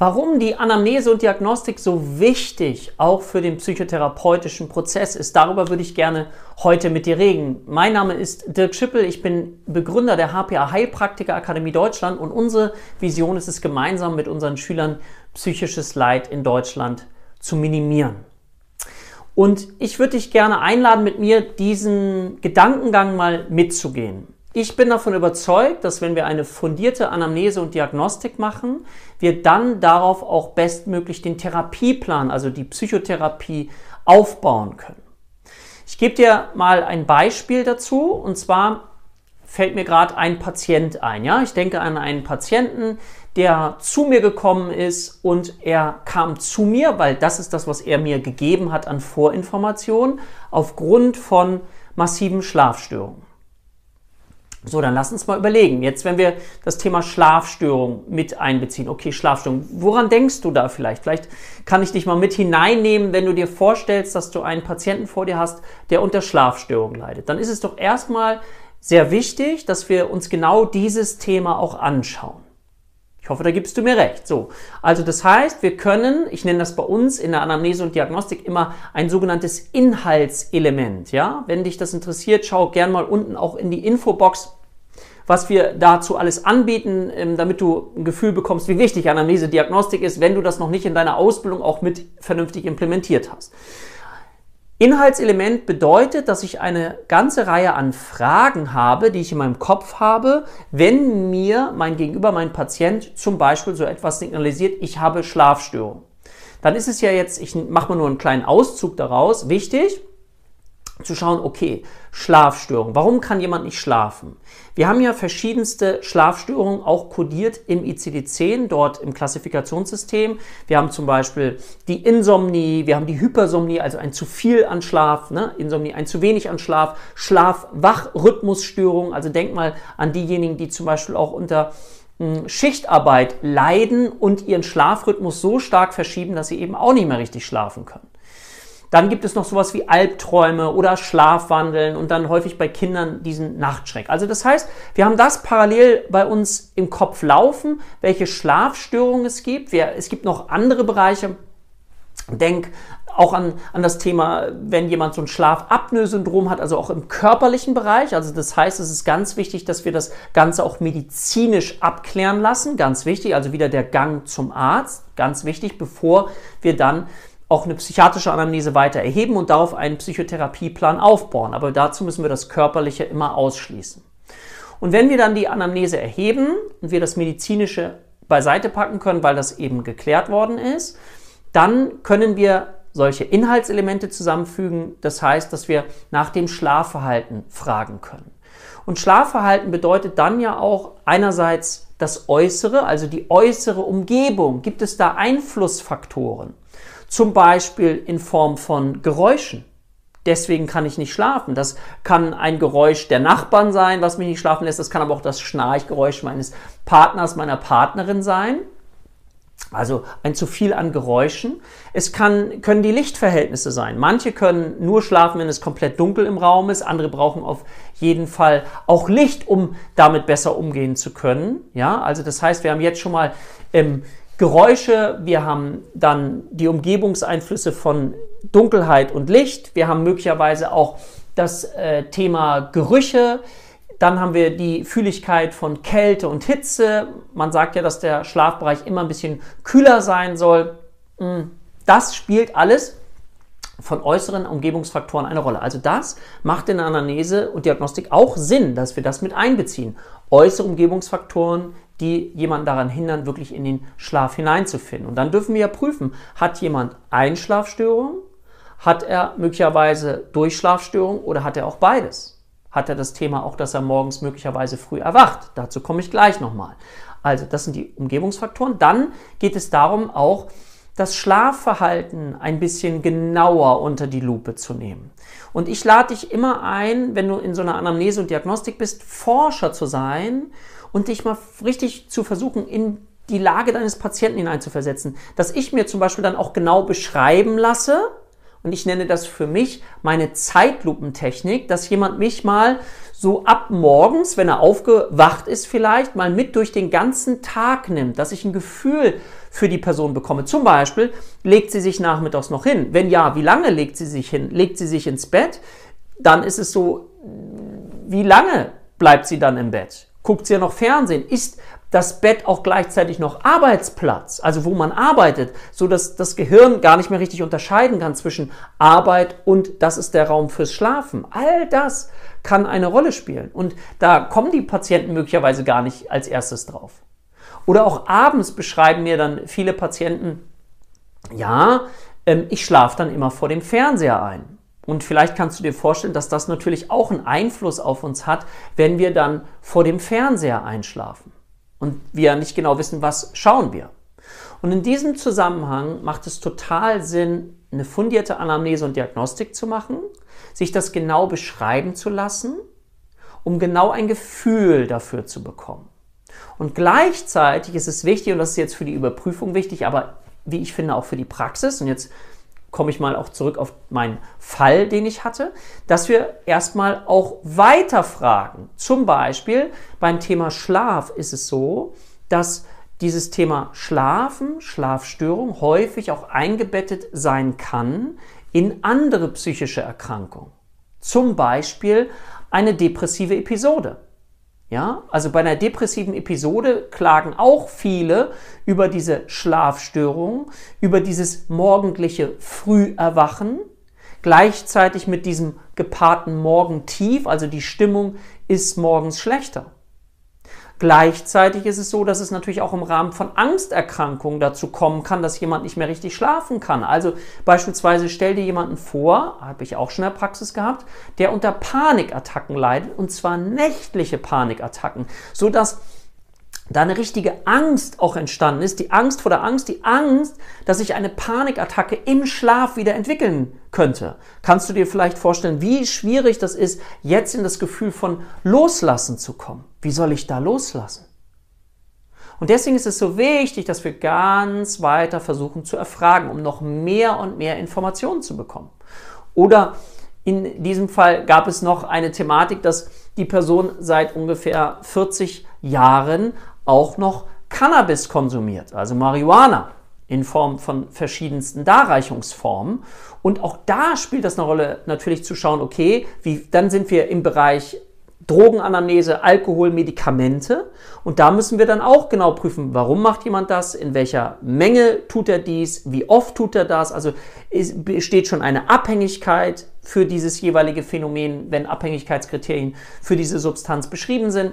Warum die Anamnese und Diagnostik so wichtig auch für den psychotherapeutischen Prozess ist, darüber würde ich gerne heute mit dir reden. Mein Name ist Dirk Schippel, ich bin Begründer der HPA Heilpraktiker Akademie Deutschland und unsere Vision ist es, gemeinsam mit unseren Schülern psychisches Leid in Deutschland zu minimieren. Und ich würde dich gerne einladen, mit mir diesen Gedankengang mal mitzugehen. Ich bin davon überzeugt, dass wenn wir eine fundierte Anamnese und Diagnostik machen, wir dann darauf auch bestmöglich den Therapieplan, also die Psychotherapie aufbauen können. Ich gebe dir mal ein Beispiel dazu und zwar fällt mir gerade ein Patient ein. Ja, ich denke an einen Patienten, der zu mir gekommen ist und er kam zu mir, weil das ist das, was er mir gegeben hat an Vorinformationen aufgrund von massiven Schlafstörungen. So, dann lass uns mal überlegen. Jetzt, wenn wir das Thema Schlafstörung mit einbeziehen. Okay, Schlafstörung. Woran denkst du da vielleicht? Vielleicht kann ich dich mal mit hineinnehmen, wenn du dir vorstellst, dass du einen Patienten vor dir hast, der unter Schlafstörung leidet. Dann ist es doch erstmal sehr wichtig, dass wir uns genau dieses Thema auch anschauen. Ich hoffe, da gibst du mir recht. So. Also das heißt, wir können, ich nenne das bei uns in der Anamnese und Diagnostik immer ein sogenanntes Inhaltselement. Ja, wenn dich das interessiert, schau gern mal unten auch in die Infobox, was wir dazu alles anbieten, ähm, damit du ein Gefühl bekommst, wie wichtig Anamnese Diagnostik ist, wenn du das noch nicht in deiner Ausbildung auch mit vernünftig implementiert hast. Inhaltselement bedeutet, dass ich eine ganze Reihe an Fragen habe, die ich in meinem Kopf habe, wenn mir mein Gegenüber, mein Patient zum Beispiel so etwas signalisiert, ich habe Schlafstörung. Dann ist es ja jetzt, ich mache mal nur einen kleinen Auszug daraus, wichtig, zu schauen, okay, Schlafstörung. Warum kann jemand nicht schlafen? Wir haben ja verschiedenste Schlafstörungen auch kodiert im ICD-10, dort im Klassifikationssystem. Wir haben zum Beispiel die Insomnie, wir haben die Hypersomnie, also ein zu viel an Schlaf, ne? Insomnie, ein zu wenig an Schlaf, Schlaf-Wach-Rhythmusstörung. Also denk mal an diejenigen, die zum Beispiel auch unter hm, Schichtarbeit leiden und ihren Schlafrhythmus so stark verschieben, dass sie eben auch nicht mehr richtig schlafen können. Dann gibt es noch sowas wie Albträume oder Schlafwandeln und dann häufig bei Kindern diesen Nachtschreck. Also das heißt, wir haben das parallel bei uns im Kopf laufen, welche Schlafstörungen es gibt. Wir, es gibt noch andere Bereiche. Denk auch an, an das Thema, wenn jemand so ein Schlafapnoe-Syndrom hat, also auch im körperlichen Bereich. Also das heißt, es ist ganz wichtig, dass wir das Ganze auch medizinisch abklären lassen. Ganz wichtig, also wieder der Gang zum Arzt. Ganz wichtig, bevor wir dann auch eine psychiatrische Anamnese weiter erheben und darauf einen Psychotherapieplan aufbauen. Aber dazu müssen wir das Körperliche immer ausschließen. Und wenn wir dann die Anamnese erheben und wir das Medizinische beiseite packen können, weil das eben geklärt worden ist, dann können wir solche Inhaltselemente zusammenfügen. Das heißt, dass wir nach dem Schlafverhalten fragen können. Und Schlafverhalten bedeutet dann ja auch einerseits das Äußere, also die äußere Umgebung. Gibt es da Einflussfaktoren? Zum Beispiel in Form von Geräuschen. Deswegen kann ich nicht schlafen. Das kann ein Geräusch der Nachbarn sein, was mich nicht schlafen lässt. Das kann aber auch das Schnarchgeräusch meines Partners, meiner Partnerin sein. Also ein zu viel an Geräuschen. Es kann, können die Lichtverhältnisse sein. Manche können nur schlafen, wenn es komplett dunkel im Raum ist. Andere brauchen auf jeden Fall auch Licht, um damit besser umgehen zu können. Ja, also das heißt, wir haben jetzt schon mal ähm, Geräusche, wir haben dann die Umgebungseinflüsse von Dunkelheit und Licht, wir haben möglicherweise auch das äh, Thema Gerüche, dann haben wir die Fühligkeit von Kälte und Hitze. Man sagt ja, dass der Schlafbereich immer ein bisschen kühler sein soll. Hm, das spielt alles von äußeren Umgebungsfaktoren eine Rolle. Also das macht in der Anamnese und Diagnostik auch Sinn, dass wir das mit einbeziehen. Äußere Umgebungsfaktoren die jemanden daran hindern, wirklich in den Schlaf hineinzufinden. Und dann dürfen wir ja prüfen, hat jemand Einschlafstörung, hat er möglicherweise Durchschlafstörung oder hat er auch beides? Hat er das Thema auch, dass er morgens möglicherweise früh erwacht? Dazu komme ich gleich nochmal. Also das sind die Umgebungsfaktoren. Dann geht es darum, auch das Schlafverhalten ein bisschen genauer unter die Lupe zu nehmen. Und ich lade dich immer ein, wenn du in so einer Anamnese und Diagnostik bist, Forscher zu sein und dich mal richtig zu versuchen, in die Lage deines Patienten hineinzuversetzen. Dass ich mir zum Beispiel dann auch genau beschreiben lasse, und ich nenne das für mich meine Zeitlupentechnik, dass jemand mich mal so ab morgens, wenn er aufgewacht ist vielleicht, mal mit durch den ganzen Tag nimmt, dass ich ein Gefühl für die Person bekomme. Zum Beispiel, legt sie sich nachmittags noch hin? Wenn ja, wie lange legt sie sich hin? Legt sie sich ins Bett? Dann ist es so, wie lange bleibt sie dann im Bett? Guckt sie ja noch Fernsehen? Ist das Bett auch gleichzeitig noch Arbeitsplatz, also wo man arbeitet, so dass das Gehirn gar nicht mehr richtig unterscheiden kann zwischen Arbeit und das ist der Raum fürs Schlafen. All das kann eine Rolle spielen und da kommen die Patienten möglicherweise gar nicht als erstes drauf. Oder auch abends beschreiben mir dann viele Patienten, ja, ähm, ich schlafe dann immer vor dem Fernseher ein. Und vielleicht kannst du dir vorstellen, dass das natürlich auch einen Einfluss auf uns hat, wenn wir dann vor dem Fernseher einschlafen und wir nicht genau wissen, was schauen wir. Und in diesem Zusammenhang macht es total Sinn, eine fundierte Anamnese und Diagnostik zu machen, sich das genau beschreiben zu lassen, um genau ein Gefühl dafür zu bekommen. Und gleichzeitig ist es wichtig, und das ist jetzt für die Überprüfung wichtig, aber wie ich finde auch für die Praxis, und jetzt komme ich mal auch zurück auf meinen Fall, den ich hatte, dass wir erstmal auch weiter fragen. Zum Beispiel beim Thema Schlaf ist es so, dass dieses Thema Schlafen, Schlafstörung häufig auch eingebettet sein kann in andere psychische Erkrankungen. Zum Beispiel eine depressive Episode. Ja, also bei einer depressiven Episode klagen auch viele über diese Schlafstörung, über dieses morgendliche Früherwachen, gleichzeitig mit diesem gepaarten Morgentief, also die Stimmung ist morgens schlechter. Gleichzeitig ist es so, dass es natürlich auch im Rahmen von Angsterkrankungen dazu kommen kann, dass jemand nicht mehr richtig schlafen kann. Also beispielsweise stell dir jemanden vor, habe ich auch schon in der Praxis gehabt, der unter Panikattacken leidet und zwar nächtliche Panikattacken, sodass da eine richtige Angst auch entstanden ist, die Angst vor der Angst, die Angst, dass sich eine Panikattacke im Schlaf wieder entwickeln könnte. Kannst du dir vielleicht vorstellen, wie schwierig das ist, jetzt in das Gefühl von Loslassen zu kommen? Wie soll ich da loslassen? Und deswegen ist es so wichtig, dass wir ganz weiter versuchen zu erfragen, um noch mehr und mehr Informationen zu bekommen. Oder in diesem Fall gab es noch eine Thematik, dass die Person seit ungefähr 40 Jahren auch noch Cannabis konsumiert, also Marihuana in Form von verschiedensten Darreichungsformen. Und auch da spielt das eine Rolle, natürlich zu schauen, okay, wie, dann sind wir im Bereich Drogenanamnese, Alkohol, Medikamente. Und da müssen wir dann auch genau prüfen, warum macht jemand das, in welcher Menge tut er dies, wie oft tut er das. Also besteht schon eine Abhängigkeit für dieses jeweilige Phänomen, wenn Abhängigkeitskriterien für diese Substanz beschrieben sind.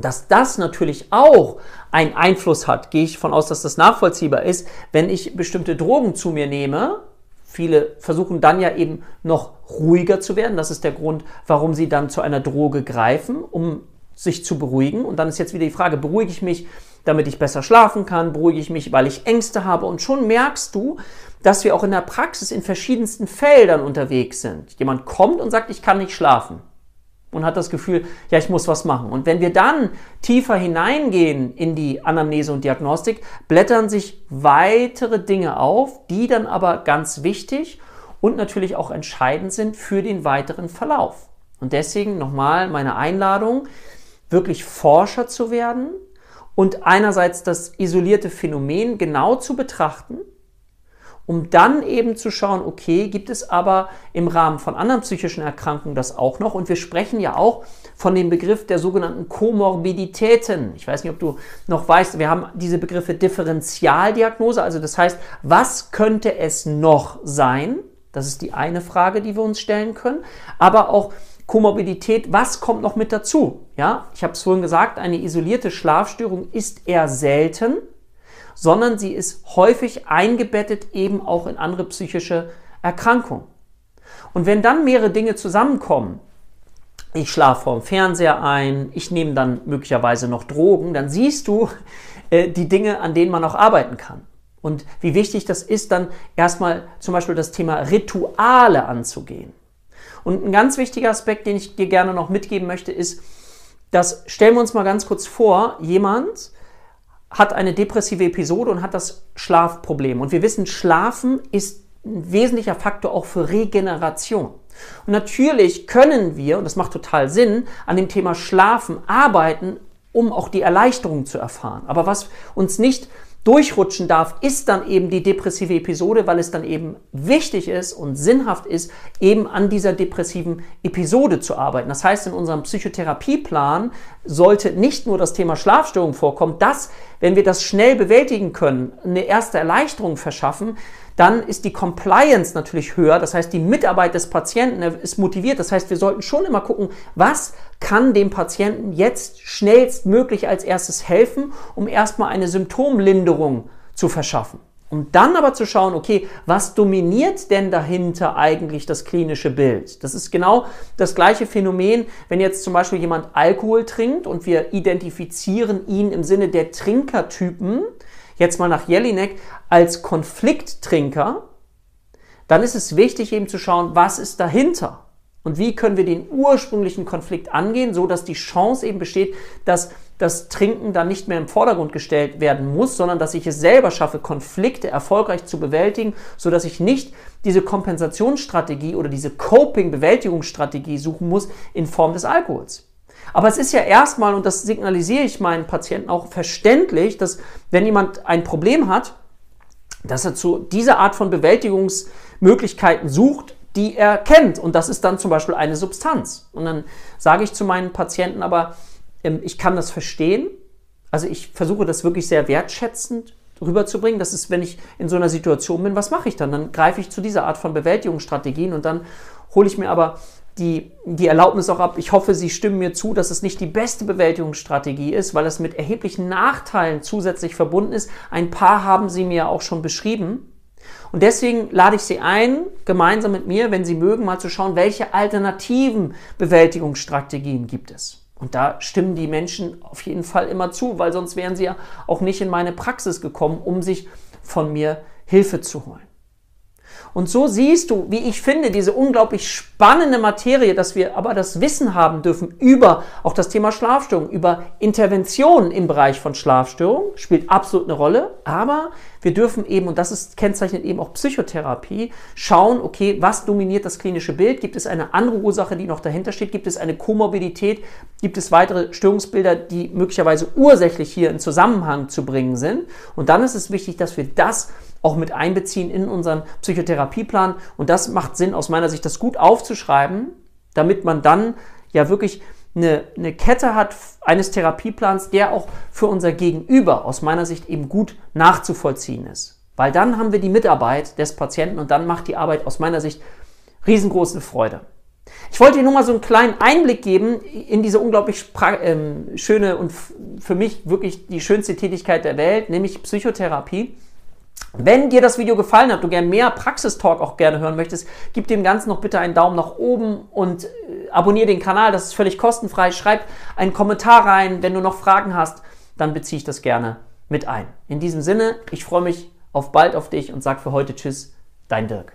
Dass das natürlich auch einen Einfluss hat, gehe ich von aus, dass das nachvollziehbar ist, wenn ich bestimmte Drogen zu mir nehme. Viele versuchen dann ja eben noch ruhiger zu werden. Das ist der Grund, warum sie dann zu einer Droge greifen, um sich zu beruhigen. Und dann ist jetzt wieder die Frage, beruhige ich mich, damit ich besser schlafen kann? Beruhige ich mich, weil ich Ängste habe? Und schon merkst du, dass wir auch in der Praxis in verschiedensten Feldern unterwegs sind. Jemand kommt und sagt, ich kann nicht schlafen und hat das Gefühl, ja, ich muss was machen. Und wenn wir dann tiefer hineingehen in die Anamnese und Diagnostik, blättern sich weitere Dinge auf, die dann aber ganz wichtig und natürlich auch entscheidend sind für den weiteren Verlauf. Und deswegen nochmal meine Einladung, wirklich Forscher zu werden und einerseits das isolierte Phänomen genau zu betrachten, um dann eben zu schauen, okay, gibt es aber im Rahmen von anderen psychischen Erkrankungen das auch noch? Und wir sprechen ja auch von dem Begriff der sogenannten Komorbiditäten. Ich weiß nicht, ob du noch weißt, wir haben diese Begriffe Differentialdiagnose, also das heißt, was könnte es noch sein? Das ist die eine Frage, die wir uns stellen können. Aber auch Komorbidität, was kommt noch mit dazu? Ja, ich habe es vorhin gesagt, eine isolierte Schlafstörung ist eher selten sondern sie ist häufig eingebettet eben auch in andere psychische Erkrankungen. Und wenn dann mehrere Dinge zusammenkommen, ich schlafe vorm Fernseher ein, ich nehme dann möglicherweise noch Drogen, dann siehst du äh, die Dinge, an denen man auch arbeiten kann. Und wie wichtig das ist, dann erstmal zum Beispiel das Thema Rituale anzugehen. Und ein ganz wichtiger Aspekt, den ich dir gerne noch mitgeben möchte, ist, dass stellen wir uns mal ganz kurz vor, jemand hat eine depressive Episode und hat das Schlafproblem. Und wir wissen, Schlafen ist ein wesentlicher Faktor auch für Regeneration. Und natürlich können wir, und das macht total Sinn, an dem Thema Schlafen arbeiten, um auch die Erleichterung zu erfahren. Aber was uns nicht durchrutschen darf, ist dann eben die depressive Episode, weil es dann eben wichtig ist und sinnhaft ist, eben an dieser depressiven Episode zu arbeiten. Das heißt, in unserem Psychotherapieplan sollte nicht nur das Thema Schlafstörung vorkommen, dass, wenn wir das schnell bewältigen können, eine erste Erleichterung verschaffen, dann ist die Compliance natürlich höher. Das heißt, die Mitarbeit des Patienten ist motiviert. Das heißt, wir sollten schon immer gucken, was kann dem Patienten jetzt schnellstmöglich als erstes helfen, um erstmal eine Symptomlinderung zu verschaffen. Um dann aber zu schauen, okay, was dominiert denn dahinter eigentlich das klinische Bild? Das ist genau das gleiche Phänomen, wenn jetzt zum Beispiel jemand Alkohol trinkt und wir identifizieren ihn im Sinne der Trinkertypen, jetzt mal nach Jelinek, als Konflikttrinker, dann ist es wichtig eben zu schauen, was ist dahinter? Und wie können wir den ursprünglichen Konflikt angehen, so dass die Chance eben besteht, dass das Trinken dann nicht mehr im Vordergrund gestellt werden muss, sondern dass ich es selber schaffe, Konflikte erfolgreich zu bewältigen, so dass ich nicht diese Kompensationsstrategie oder diese Coping-Bewältigungsstrategie suchen muss in Form des Alkohols. Aber es ist ja erstmal, und das signalisiere ich meinen Patienten auch verständlich, dass wenn jemand ein Problem hat, dass er zu dieser Art von Bewältigungsmöglichkeiten sucht, die er kennt. Und das ist dann zum Beispiel eine Substanz. Und dann sage ich zu meinen Patienten aber, ähm, ich kann das verstehen. Also ich versuche das wirklich sehr wertschätzend rüberzubringen. Das ist, wenn ich in so einer Situation bin, was mache ich dann? Dann greife ich zu dieser Art von Bewältigungsstrategien und dann hole ich mir aber die, die Erlaubnis auch ab. Ich hoffe, Sie stimmen mir zu, dass es nicht die beste Bewältigungsstrategie ist, weil es mit erheblichen Nachteilen zusätzlich verbunden ist. Ein paar haben Sie mir auch schon beschrieben. Und deswegen lade ich Sie ein, gemeinsam mit mir, wenn Sie mögen, mal zu schauen, welche alternativen Bewältigungsstrategien gibt es. Und da stimmen die Menschen auf jeden Fall immer zu, weil sonst wären sie ja auch nicht in meine Praxis gekommen, um sich von mir Hilfe zu holen. Und so siehst du, wie ich finde, diese unglaublich spannende Materie, dass wir aber das Wissen haben dürfen über auch das Thema Schlafstörung, über Interventionen im Bereich von Schlafstörung, spielt absolut eine Rolle. Aber wir dürfen eben, und das ist, kennzeichnet eben auch Psychotherapie, schauen, okay, was dominiert das klinische Bild? Gibt es eine andere Ursache, die noch dahinter steht? Gibt es eine Komorbidität? Gibt es weitere Störungsbilder, die möglicherweise ursächlich hier in Zusammenhang zu bringen sind? Und dann ist es wichtig, dass wir das auch mit einbeziehen in unseren Psychotherapieplan. Und das macht Sinn aus meiner Sicht, das gut aufzuschreiben, damit man dann ja wirklich eine, eine Kette hat eines Therapieplans, der auch für unser Gegenüber aus meiner Sicht eben gut nachzuvollziehen ist. Weil dann haben wir die Mitarbeit des Patienten und dann macht die Arbeit aus meiner Sicht riesengroße Freude. Ich wollte dir nur mal so einen kleinen Einblick geben in diese unglaublich ähm, schöne und für mich wirklich die schönste Tätigkeit der Welt, nämlich Psychotherapie. Wenn dir das Video gefallen hat, du gerne mehr Praxistalk auch gerne hören möchtest, gib dem Ganzen noch bitte einen Daumen nach oben und äh, abonniere den Kanal, das ist völlig kostenfrei. Schreib einen Kommentar rein, wenn du noch Fragen hast, dann beziehe ich das gerne mit ein. In diesem Sinne, ich freue mich auf bald auf dich und sage für heute Tschüss, dein Dirk.